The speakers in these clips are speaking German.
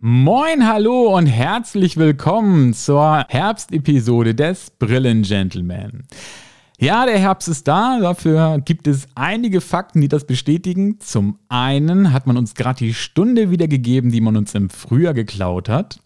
Moin, hallo und herzlich willkommen zur Herbstepisode des Brillen-Gentleman. Ja, der Herbst ist da, dafür gibt es einige Fakten, die das bestätigen. Zum einen hat man uns gerade die Stunde wiedergegeben, die man uns im Frühjahr geklaut hat.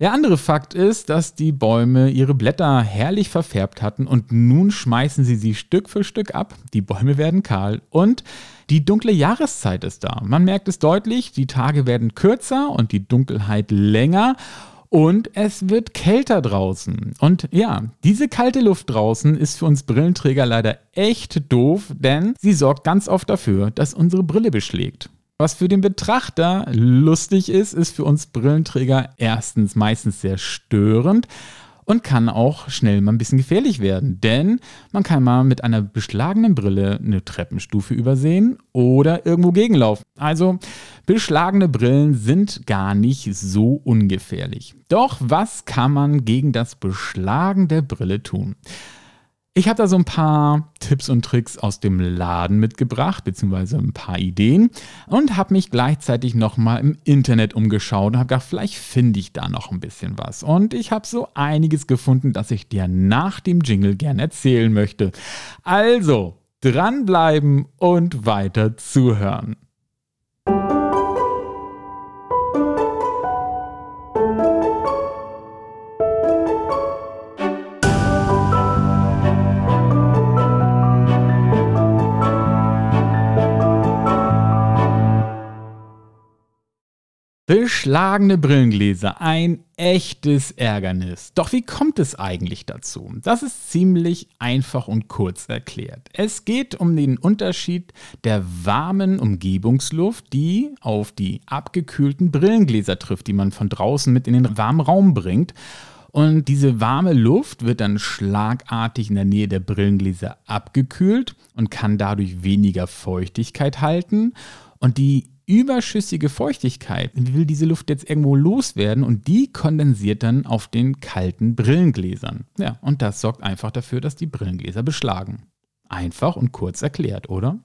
Der andere Fakt ist, dass die Bäume ihre Blätter herrlich verfärbt hatten und nun schmeißen sie sie Stück für Stück ab. Die Bäume werden kahl und die dunkle Jahreszeit ist da. Man merkt es deutlich, die Tage werden kürzer und die Dunkelheit länger und es wird kälter draußen. Und ja, diese kalte Luft draußen ist für uns Brillenträger leider echt doof, denn sie sorgt ganz oft dafür, dass unsere Brille beschlägt. Was für den Betrachter lustig ist, ist für uns Brillenträger erstens meistens sehr störend und kann auch schnell mal ein bisschen gefährlich werden. Denn man kann mal mit einer beschlagenen Brille eine Treppenstufe übersehen oder irgendwo gegenlaufen. Also beschlagene Brillen sind gar nicht so ungefährlich. Doch was kann man gegen das Beschlagen der Brille tun? Ich habe da so ein paar Tipps und Tricks aus dem Laden mitgebracht, beziehungsweise ein paar Ideen und habe mich gleichzeitig nochmal im Internet umgeschaut und habe gedacht, vielleicht finde ich da noch ein bisschen was. Und ich habe so einiges gefunden, das ich dir nach dem Jingle gern erzählen möchte. Also, dranbleiben und weiter zuhören. Beschlagene Brillengläser, ein echtes Ärgernis. Doch wie kommt es eigentlich dazu? Das ist ziemlich einfach und kurz erklärt. Es geht um den Unterschied der warmen Umgebungsluft, die auf die abgekühlten Brillengläser trifft, die man von draußen mit in den warmen Raum bringt. Und diese warme Luft wird dann schlagartig in der Nähe der Brillengläser abgekühlt und kann dadurch weniger Feuchtigkeit halten. Und die überschüssige Feuchtigkeit will diese Luft jetzt irgendwo loswerden und die kondensiert dann auf den kalten Brillengläsern. Ja, und das sorgt einfach dafür, dass die Brillengläser beschlagen. Einfach und kurz erklärt, oder?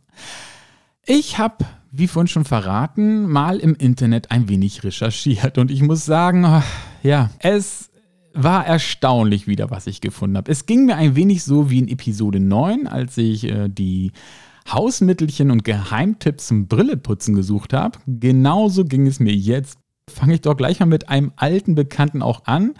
Ich habe, wie vorhin schon verraten, mal im Internet ein wenig recherchiert und ich muss sagen, ja, es war erstaunlich wieder, was ich gefunden habe. Es ging mir ein wenig so wie in Episode 9, als ich äh, die Hausmittelchen und Geheimtipps zum Brilleputzen gesucht habe. Genauso ging es mir jetzt. Fange ich doch gleich mal mit einem alten Bekannten auch an.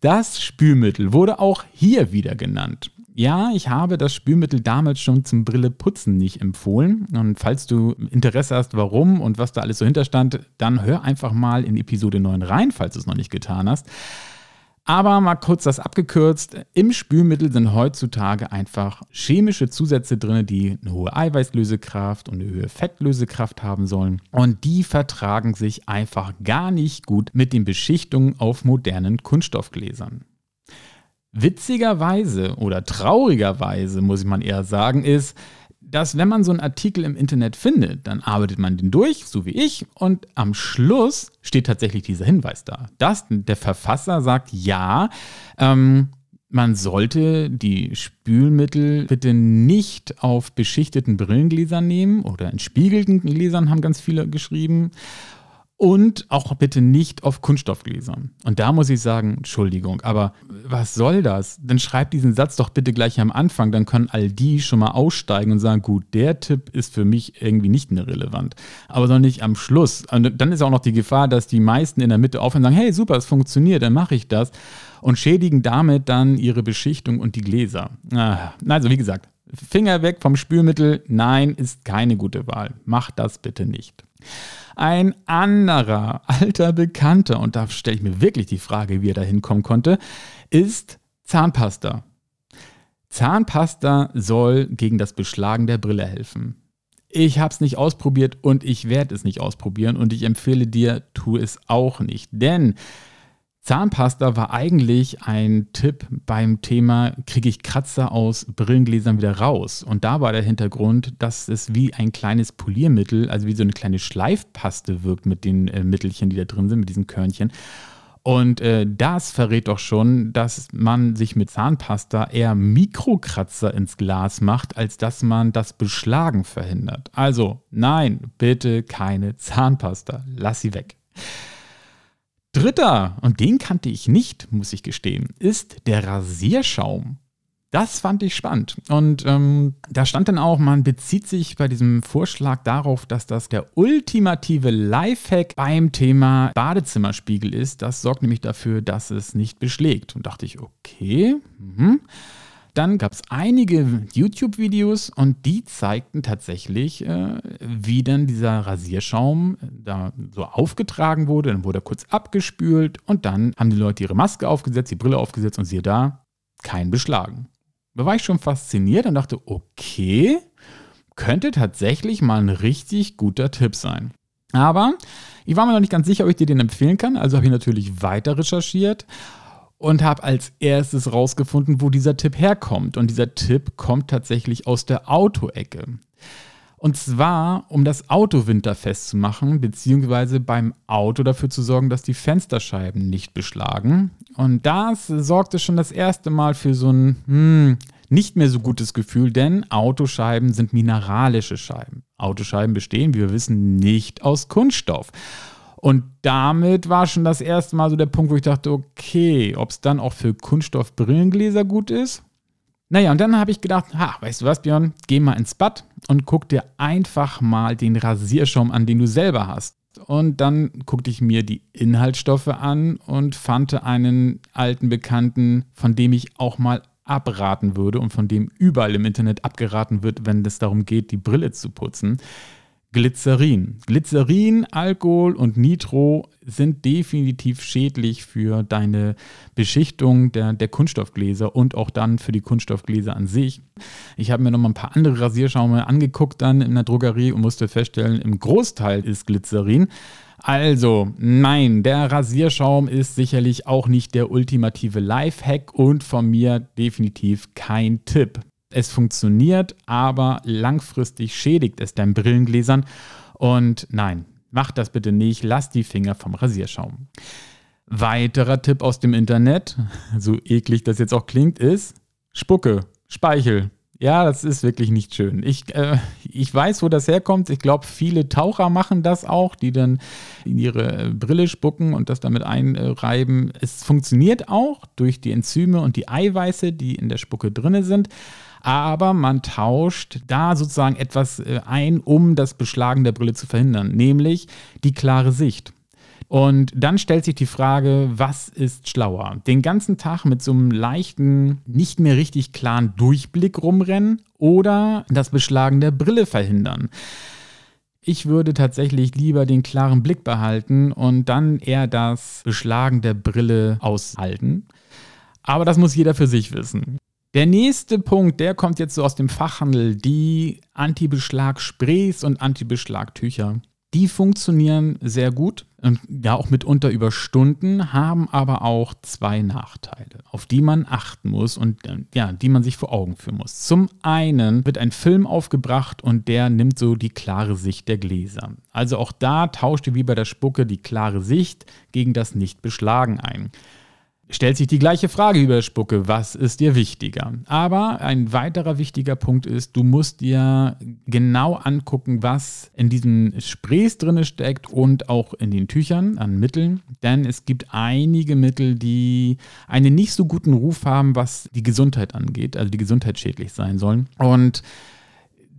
Das Spülmittel wurde auch hier wieder genannt. Ja, ich habe das Spülmittel damals schon zum Brilleputzen nicht empfohlen. Und falls du Interesse hast, warum und was da alles so hinterstand, dann hör einfach mal in Episode 9 rein, falls du es noch nicht getan hast. Aber mal kurz das abgekürzt. Im Spülmittel sind heutzutage einfach chemische Zusätze drin, die eine hohe Eiweißlösekraft und eine höhere Fettlösekraft haben sollen. Und die vertragen sich einfach gar nicht gut mit den Beschichtungen auf modernen Kunststoffgläsern. Witzigerweise oder traurigerweise, muss man eher sagen, ist, dass wenn man so einen Artikel im Internet findet, dann arbeitet man den durch, so wie ich, und am Schluss steht tatsächlich dieser Hinweis da. Dass der Verfasser sagt, ja, ähm, man sollte die Spülmittel bitte nicht auf beschichteten Brillengläsern nehmen oder in spiegelten Gläsern haben ganz viele geschrieben und auch bitte nicht auf Kunststoffgläsern. Und da muss ich sagen, Entschuldigung, aber was soll das? Dann schreibt diesen Satz doch bitte gleich am Anfang, dann können all die schon mal aussteigen und sagen, gut, der Tipp ist für mich irgendwie nicht mehr relevant. Aber doch nicht am Schluss. Und dann ist auch noch die Gefahr, dass die meisten in der Mitte aufhören und sagen, hey, super, es funktioniert, dann mache ich das. Und schädigen damit dann ihre Beschichtung und die Gläser. Ah, also wie gesagt, Finger weg vom Spülmittel, nein, ist keine gute Wahl. Macht das bitte nicht. Ein anderer alter Bekannter, und da stelle ich mir wirklich die Frage, wie er da hinkommen konnte, ist Zahnpasta. Zahnpasta soll gegen das Beschlagen der Brille helfen. Ich habe es nicht ausprobiert und ich werde es nicht ausprobieren und ich empfehle dir, tu es auch nicht. Denn Zahnpasta war eigentlich ein Tipp beim Thema, kriege ich Kratzer aus Brillengläsern wieder raus. Und da war der Hintergrund, dass es wie ein kleines Poliermittel, also wie so eine kleine Schleifpaste wirkt mit den äh, Mittelchen, die da drin sind, mit diesen Körnchen. Und äh, das verrät doch schon, dass man sich mit Zahnpasta eher Mikrokratzer ins Glas macht, als dass man das Beschlagen verhindert. Also nein, bitte keine Zahnpasta. Lass sie weg. Dritter, und den kannte ich nicht, muss ich gestehen, ist der Rasierschaum. Das fand ich spannend. Und ähm, da stand dann auch, man bezieht sich bei diesem Vorschlag darauf, dass das der ultimative Lifehack beim Thema Badezimmerspiegel ist. Das sorgt nämlich dafür, dass es nicht beschlägt. Und dachte ich, okay. Mhm. Dann gab es einige YouTube-Videos und die zeigten tatsächlich, äh, wie dann dieser Rasierschaum da so aufgetragen wurde. Dann wurde er kurz abgespült und dann haben die Leute ihre Maske aufgesetzt, die Brille aufgesetzt und siehe da, kein Beschlagen. Da war ich schon fasziniert und dachte, okay, könnte tatsächlich mal ein richtig guter Tipp sein. Aber ich war mir noch nicht ganz sicher, ob ich dir den empfehlen kann, also habe ich natürlich weiter recherchiert und habe als erstes rausgefunden, wo dieser Tipp herkommt. Und dieser Tipp kommt tatsächlich aus der Autoecke. Und zwar, um das Auto winterfest zu machen, beziehungsweise beim Auto dafür zu sorgen, dass die Fensterscheiben nicht beschlagen. Und das sorgte schon das erste Mal für so ein hm, nicht mehr so gutes Gefühl, denn Autoscheiben sind mineralische Scheiben. Autoscheiben bestehen, wie wir wissen, nicht aus Kunststoff. Und damit war schon das erste Mal so der Punkt, wo ich dachte, okay, ob es dann auch für Kunststoffbrillengläser gut ist, naja, und dann habe ich gedacht, ha, weißt du was, Björn, geh mal ins Bad und guck dir einfach mal den Rasierschaum an, den du selber hast. Und dann guckte ich mir die Inhaltsstoffe an und fand einen alten Bekannten, von dem ich auch mal abraten würde und von dem überall im Internet abgeraten wird, wenn es darum geht, die Brille zu putzen. Glycerin. Glycerin, Alkohol und Nitro sind definitiv schädlich für deine Beschichtung der, der Kunststoffgläser und auch dann für die Kunststoffgläser an sich. Ich habe mir noch mal ein paar andere Rasierschaume angeguckt dann in der Drogerie und musste feststellen, im Großteil ist Glycerin. Also, nein, der Rasierschaum ist sicherlich auch nicht der ultimative Lifehack und von mir definitiv kein Tipp. Es funktioniert, aber langfristig schädigt es deinen Brillengläsern. Und nein, mach das bitte nicht. Lass die Finger vom Rasierschaum. Weiterer Tipp aus dem Internet, so eklig das jetzt auch klingt, ist Spucke, Speichel. Ja, das ist wirklich nicht schön. Ich, äh, ich weiß, wo das herkommt. Ich glaube, viele Taucher machen das auch, die dann in ihre Brille spucken und das damit einreiben. Es funktioniert auch durch die Enzyme und die Eiweiße, die in der Spucke drin sind aber man tauscht da sozusagen etwas äh, ein, um das Beschlagen der Brille zu verhindern, nämlich die klare Sicht. Und dann stellt sich die Frage, was ist schlauer? Den ganzen Tag mit so einem leichten, nicht mehr richtig klaren Durchblick rumrennen oder das Beschlagen der Brille verhindern? Ich würde tatsächlich lieber den klaren Blick behalten und dann eher das Beschlagen der Brille aushalten. Aber das muss jeder für sich wissen. Der nächste Punkt, der kommt jetzt so aus dem Fachhandel, die Anti-Beschlag-Sprays und Anti-Beschlag-Tücher. Die funktionieren sehr gut und ja auch mitunter über Stunden, haben aber auch zwei Nachteile, auf die man achten muss und äh, ja, die man sich vor Augen führen muss. Zum einen wird ein Film aufgebracht und der nimmt so die klare Sicht der Gläser. Also auch da tauscht ihr wie bei der Spucke die klare Sicht gegen das Nicht-Beschlagen ein stellt sich die gleiche Frage über Spucke, was ist dir wichtiger? Aber ein weiterer wichtiger Punkt ist, du musst dir genau angucken, was in diesen Sprays drin steckt und auch in den Tüchern an Mitteln, denn es gibt einige Mittel, die einen nicht so guten Ruf haben, was die Gesundheit angeht, also die gesundheitsschädlich sein sollen. Und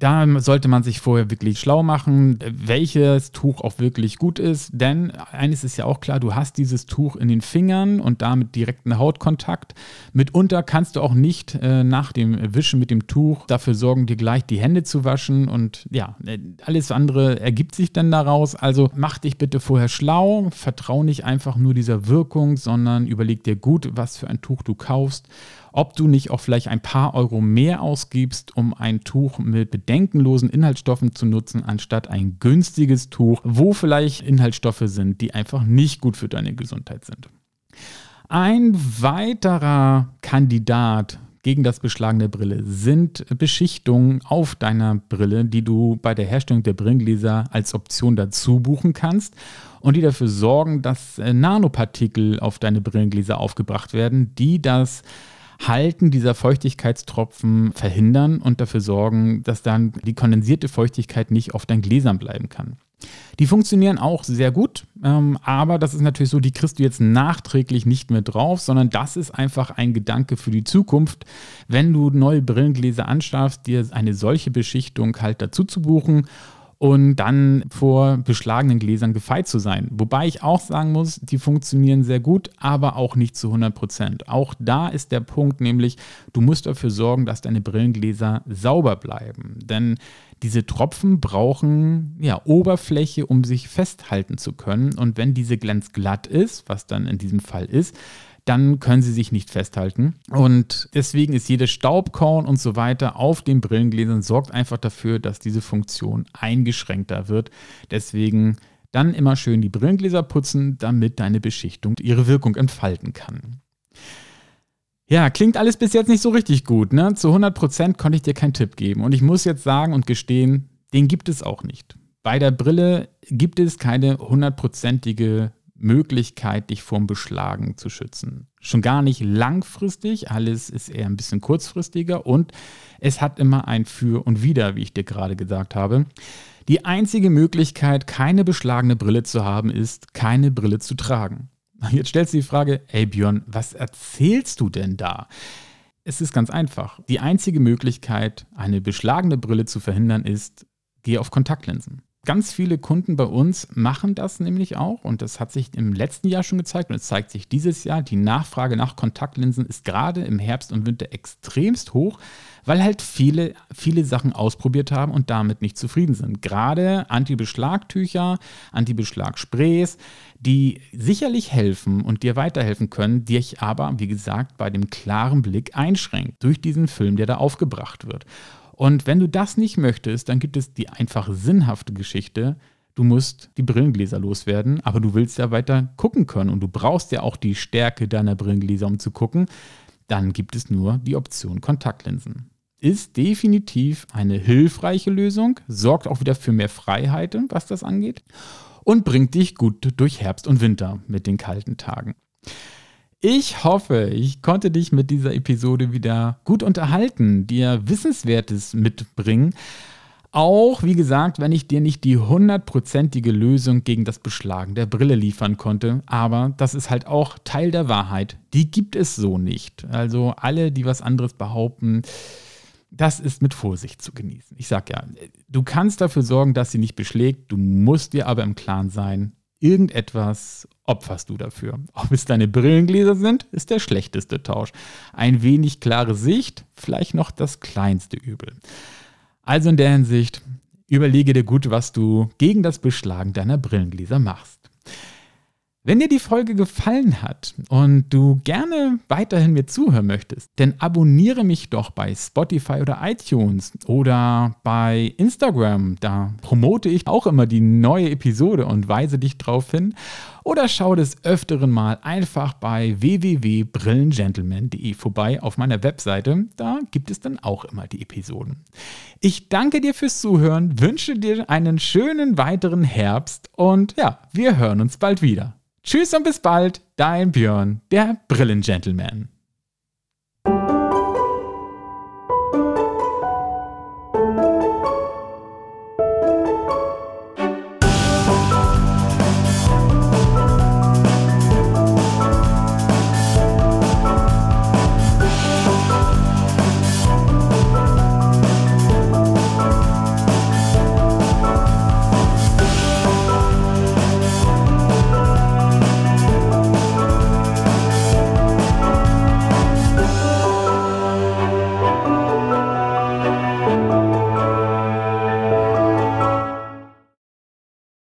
da sollte man sich vorher wirklich schlau machen, welches Tuch auch wirklich gut ist. Denn eines ist ja auch klar, du hast dieses Tuch in den Fingern und damit direkten Hautkontakt. Mitunter kannst du auch nicht äh, nach dem Wischen mit dem Tuch dafür sorgen, dir gleich die Hände zu waschen. Und ja, alles andere ergibt sich dann daraus. Also mach dich bitte vorher schlau, vertrau nicht einfach nur dieser Wirkung, sondern überleg dir gut, was für ein Tuch du kaufst ob du nicht auch vielleicht ein paar Euro mehr ausgibst, um ein Tuch mit bedenkenlosen Inhaltsstoffen zu nutzen, anstatt ein günstiges Tuch, wo vielleicht Inhaltsstoffe sind, die einfach nicht gut für deine Gesundheit sind. Ein weiterer Kandidat gegen das Beschlagen der Brille sind Beschichtungen auf deiner Brille, die du bei der Herstellung der Brillengläser als Option dazu buchen kannst und die dafür sorgen, dass Nanopartikel auf deine Brillengläser aufgebracht werden, die das Halten dieser Feuchtigkeitstropfen verhindern und dafür sorgen, dass dann die kondensierte Feuchtigkeit nicht auf deinen Gläsern bleiben kann. Die funktionieren auch sehr gut, ähm, aber das ist natürlich so, die kriegst du jetzt nachträglich nicht mehr drauf, sondern das ist einfach ein Gedanke für die Zukunft, wenn du neue Brillengläser anschaffst, dir eine solche Beschichtung halt dazu zu buchen und dann vor beschlagenen Gläsern gefeit zu sein. Wobei ich auch sagen muss, die funktionieren sehr gut, aber auch nicht zu 100 Prozent. Auch da ist der Punkt nämlich, du musst dafür sorgen, dass deine Brillengläser sauber bleiben. Denn diese Tropfen brauchen ja, Oberfläche, um sich festhalten zu können. Und wenn diese glänzglatt ist, was dann in diesem Fall ist, dann können sie sich nicht festhalten. Und deswegen ist jedes Staubkorn und so weiter auf den Brillengläsern sorgt einfach dafür, dass diese Funktion eingeschränkter wird. Deswegen dann immer schön die Brillengläser putzen, damit deine Beschichtung ihre Wirkung entfalten kann. Ja, klingt alles bis jetzt nicht so richtig gut. Ne? Zu 100% konnte ich dir keinen Tipp geben. Und ich muss jetzt sagen und gestehen, den gibt es auch nicht. Bei der Brille gibt es keine hundertprozentige Möglichkeit, dich vorm Beschlagen zu schützen. Schon gar nicht langfristig, alles ist eher ein bisschen kurzfristiger und es hat immer ein Für und Wider, wie ich dir gerade gesagt habe. Die einzige Möglichkeit, keine beschlagene Brille zu haben, ist, keine Brille zu tragen. Jetzt stellst du die Frage, hey Björn, was erzählst du denn da? Es ist ganz einfach. Die einzige Möglichkeit, eine beschlagene Brille zu verhindern, ist, geh auf Kontaktlinsen. Ganz viele Kunden bei uns machen das nämlich auch und das hat sich im letzten Jahr schon gezeigt und es zeigt sich dieses Jahr. Die Nachfrage nach Kontaktlinsen ist gerade im Herbst und Winter extremst hoch, weil halt viele, viele Sachen ausprobiert haben und damit nicht zufrieden sind. Gerade Anti-Beschlagtücher, Anti-Beschlag-Sprays, die sicherlich helfen und dir weiterhelfen können, die ich aber, wie gesagt, bei dem klaren Blick einschränkt durch diesen Film, der da aufgebracht wird. Und wenn du das nicht möchtest, dann gibt es die einfach sinnhafte Geschichte. Du musst die Brillengläser loswerden, aber du willst ja weiter gucken können und du brauchst ja auch die Stärke deiner Brillengläser, um zu gucken. Dann gibt es nur die Option Kontaktlinsen. Ist definitiv eine hilfreiche Lösung, sorgt auch wieder für mehr Freiheit, was das angeht und bringt dich gut durch Herbst und Winter mit den kalten Tagen. Ich hoffe, ich konnte dich mit dieser Episode wieder gut unterhalten, dir Wissenswertes mitbringen. Auch, wie gesagt, wenn ich dir nicht die hundertprozentige Lösung gegen das Beschlagen der Brille liefern konnte. Aber das ist halt auch Teil der Wahrheit. Die gibt es so nicht. Also alle, die was anderes behaupten, das ist mit Vorsicht zu genießen. Ich sag ja, du kannst dafür sorgen, dass sie nicht beschlägt. Du musst dir aber im Klaren sein, irgendetwas opferst du dafür. Ob es deine Brillengläser sind, ist der schlechteste Tausch. Ein wenig klare Sicht, vielleicht noch das kleinste Übel. Also in der Hinsicht, überlege dir gut, was du gegen das Beschlagen deiner Brillengläser machst. Wenn dir die Folge gefallen hat und du gerne weiterhin mir zuhören möchtest, dann abonniere mich doch bei Spotify oder iTunes oder bei Instagram. Da promote ich auch immer die neue Episode und weise dich darauf hin. Oder schau des Öfteren mal einfach bei www.brillengentleman.de vorbei auf meiner Webseite. Da gibt es dann auch immer die Episoden. Ich danke dir fürs Zuhören, wünsche dir einen schönen weiteren Herbst und ja, wir hören uns bald wieder. Tschüss und bis bald, dein Björn, der Brillengentleman.